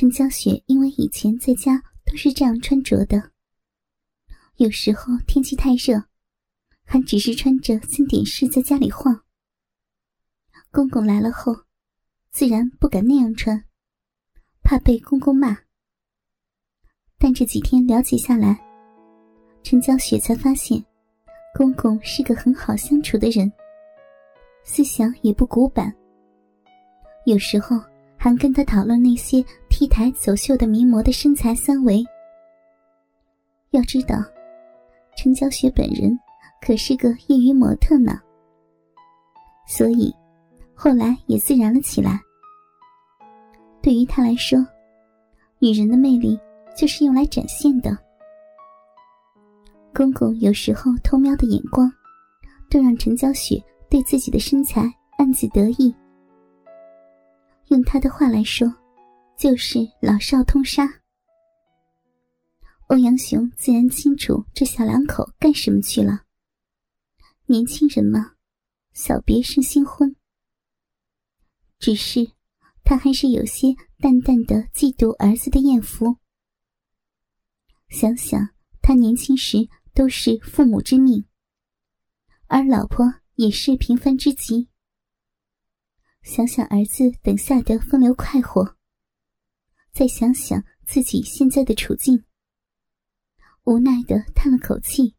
陈娇雪因为以前在家都是这样穿着的，有时候天气太热，还只是穿着三点式在家里晃。公公来了后，自然不敢那样穿，怕被公公骂。但这几天了解下来，陈娇雪才发现，公公是个很好相处的人，思想也不古板。有时候还跟他讨论那些 T 台走秀的名模的身材三围。要知道，陈娇雪本人可是个业余模特呢，所以后来也自然了起来。对于他来说，女人的魅力。就是用来展现的。公公有时候偷瞄的眼光，都让陈娇雪对自己的身材暗自得意。用他的话来说，就是老少通杀。欧阳雄自然清楚这小两口干什么去了。年轻人嘛，小别胜新婚。只是他还是有些淡淡的嫉妒儿子的艳福。想想他年轻时都是父母之命，而老婆也是平凡之极。想想儿子等下的风流快活，再想想自己现在的处境，无奈的叹了口气，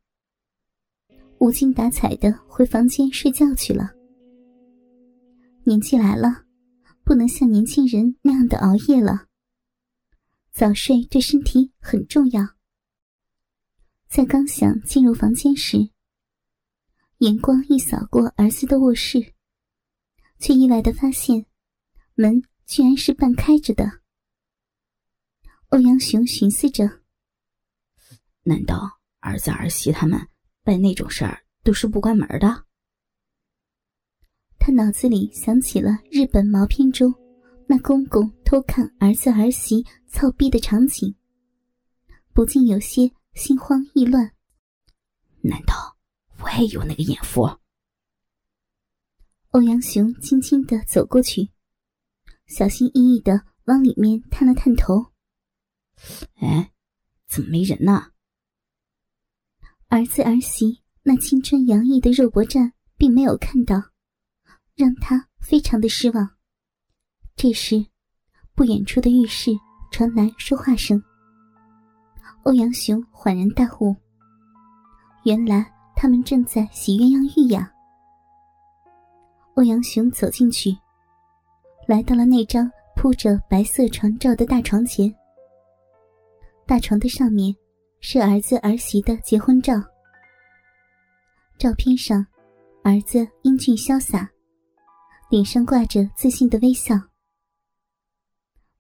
无精打采的回房间睡觉去了。年纪来了，不能像年轻人那样的熬夜了，早睡对身体很重要。在刚想进入房间时，眼光一扫过儿子的卧室，却意外的发现，门居然是半开着的。欧阳雄寻思着：难道儿子儿媳他们办那种事儿都是不关门的？他脑子里想起了日本毛片中那公公偷看儿子儿媳操逼的场景，不禁有些。心慌意乱，难道我也有那个眼福？欧阳雄轻轻的走过去，小心翼翼的往里面探了探头。哎，怎么没人呢？儿子儿媳那青春洋溢的肉搏战并没有看到，让他非常的失望。这时，不远处的浴室传来说话声。欧阳雄恍然大悟，原来他们正在洗鸳鸯浴呀。欧阳雄走进去，来到了那张铺着白色床罩的大床前。大床的上面是儿子儿媳的结婚照。照片上，儿子英俊潇洒，脸上挂着自信的微笑。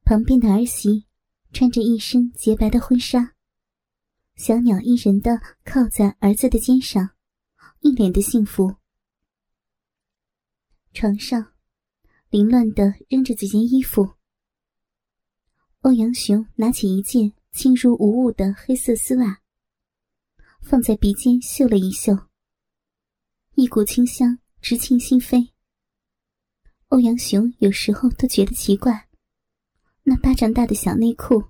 旁边的儿媳穿着一身洁白的婚纱。小鸟依人的靠在儿子的肩上，一脸的幸福。床上，凌乱的扔着几件衣服。欧阳雄拿起一件轻如无物的黑色丝袜，放在鼻尖嗅了一嗅，一股清香直沁心扉。欧阳雄有时候都觉得奇怪，那巴掌大的小内裤，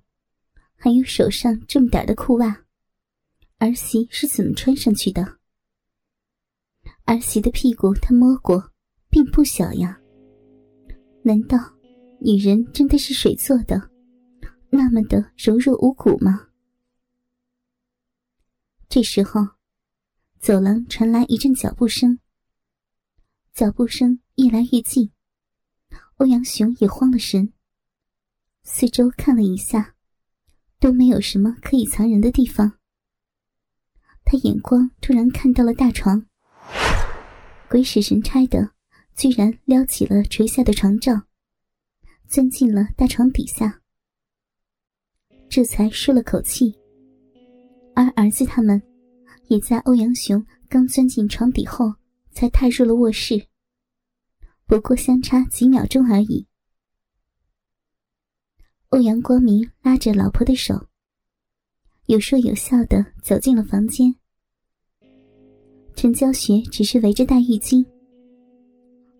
还有手上这么点的裤袜。儿媳是怎么穿上去的？儿媳的屁股他摸过，并不小呀。难道女人真的是水做的，那么的柔弱无骨吗？这时候，走廊传来一阵脚步声。脚步声越来越近，欧阳雄也慌了神。四周看了一下，都没有什么可以藏人的地方。他眼光突然看到了大床，鬼使神差的，居然撩起了垂下的床罩，钻进了大床底下，这才舒了口气。而儿子他们，也在欧阳雄刚钻进床底后，才踏入了卧室，不过相差几秒钟而已。欧阳光明拉着老婆的手。有说有笑的走进了房间。陈娇雪只是围着大浴巾，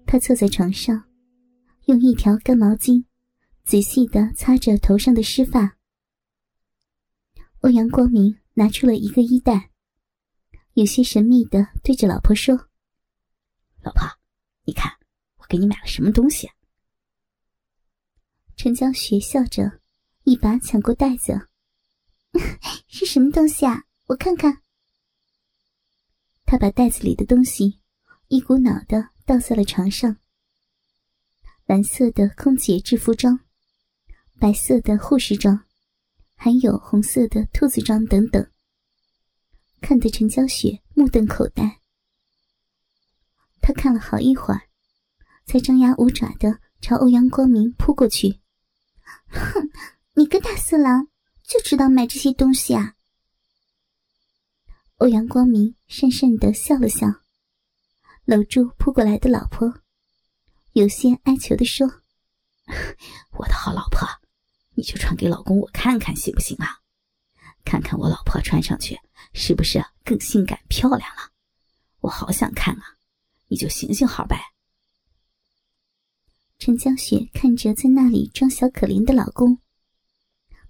她坐在床上，用一条干毛巾仔细的擦着头上的湿发。欧阳光明拿出了一个衣袋，有些神秘的对着老婆说：“老婆，你看，我给你买了什么东西？”陈江雪笑着，一把抢过袋子：“ 是什么东西啊？我看看。”他把袋子里的东西一股脑的倒在了床上。蓝色的空姐制服装，白色的护士装，还有红色的兔子装等等，看得陈娇雪目瞪口呆。她看了好一会儿，才张牙舞爪的朝欧阳光明扑过去。哼，你个大色狼，就知道买这些东西啊！欧阳光明讪讪的笑了笑，搂住扑过来的老婆。有些哀求的说：“ 我的好老婆，你就穿给老公我看看，行不行啊？看看我老婆穿上去是不是更性感漂亮了？我好想看啊！你就行行好呗。”陈江雪看着在那里装小可怜的老公，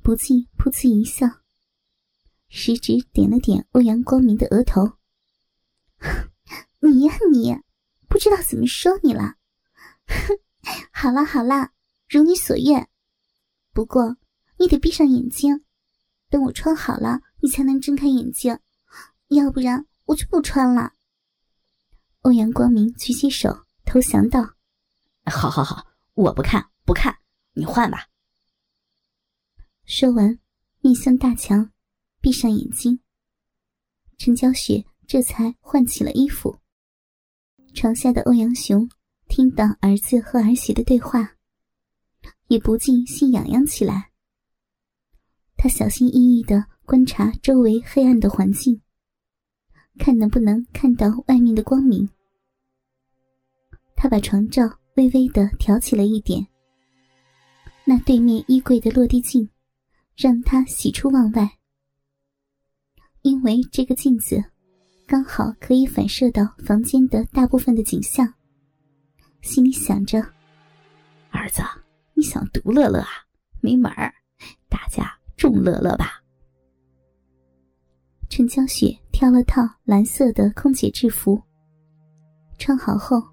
不禁噗呲一笑，食指点了点欧阳光明的额头：“ 你呀你，不知道怎么说你了。”哼，好啦好啦，如你所愿。不过你得闭上眼睛，等我穿好了，你才能睁开眼睛，要不然我就不穿了。欧阳光明举起手投降道：“好好好，我不看不看，你换吧。”说完，面向大墙，闭上眼睛。陈娇雪这才换起了衣服。床下的欧阳雄。听到儿子和儿媳的对话，也不禁心痒痒起来。他小心翼翼的观察周围黑暗的环境，看能不能看到外面的光明。他把床罩微微的挑起了一点，那对面衣柜的落地镜，让他喜出望外。因为这个镜子，刚好可以反射到房间的大部分的景象。心里想着：“儿子，你想独乐乐啊？没门儿！大家众乐乐吧。”陈娇雪挑了套蓝色的空姐制服，穿好后，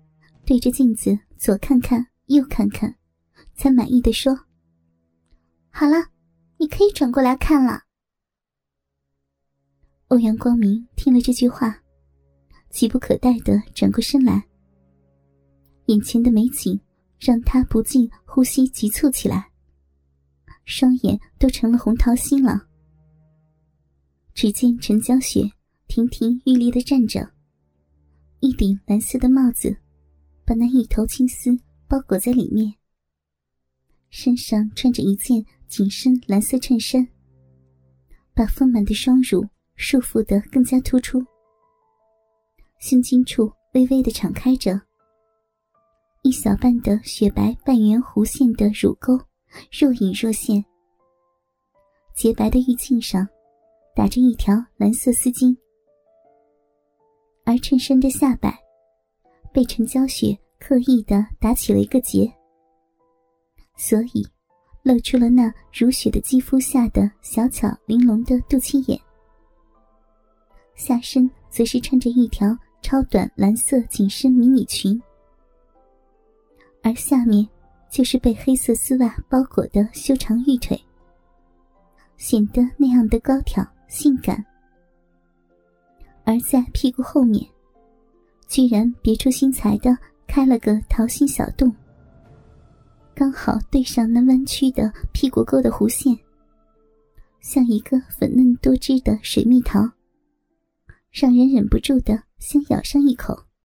对着镜子左看看右看看，才满意的说：“好了，你可以转过来看了。”欧阳光明听了这句话，急不可待的转过身来。眼前的美景让他不禁呼吸急促起来，双眼都成了红桃心了。只见陈娇雪亭亭玉立的站着，一顶蓝色的帽子把那一头青丝包裹在里面，身上穿着一件紧身蓝色衬衫，把丰满的双乳束缚得更加突出，胸襟处微微的敞开着。一小半的雪白半圆弧线的乳沟，若隐若现。洁白的玉颈上，打着一条蓝色丝巾，而衬衫的下摆，被陈娇雪刻意的打起了一个结，所以露出了那如雪的肌肤下的小巧玲珑的肚脐眼。下身则是穿着一条超短蓝色紧身迷你裙。而下面就是被黑色丝袜包裹的修长玉腿，显得那样的高挑性感。而在屁股后面，居然别出心裁的开了个桃心小洞，刚好对上那弯曲的屁股沟的弧线，像一个粉嫩多汁的水蜜桃，让人忍不住的想咬上一口。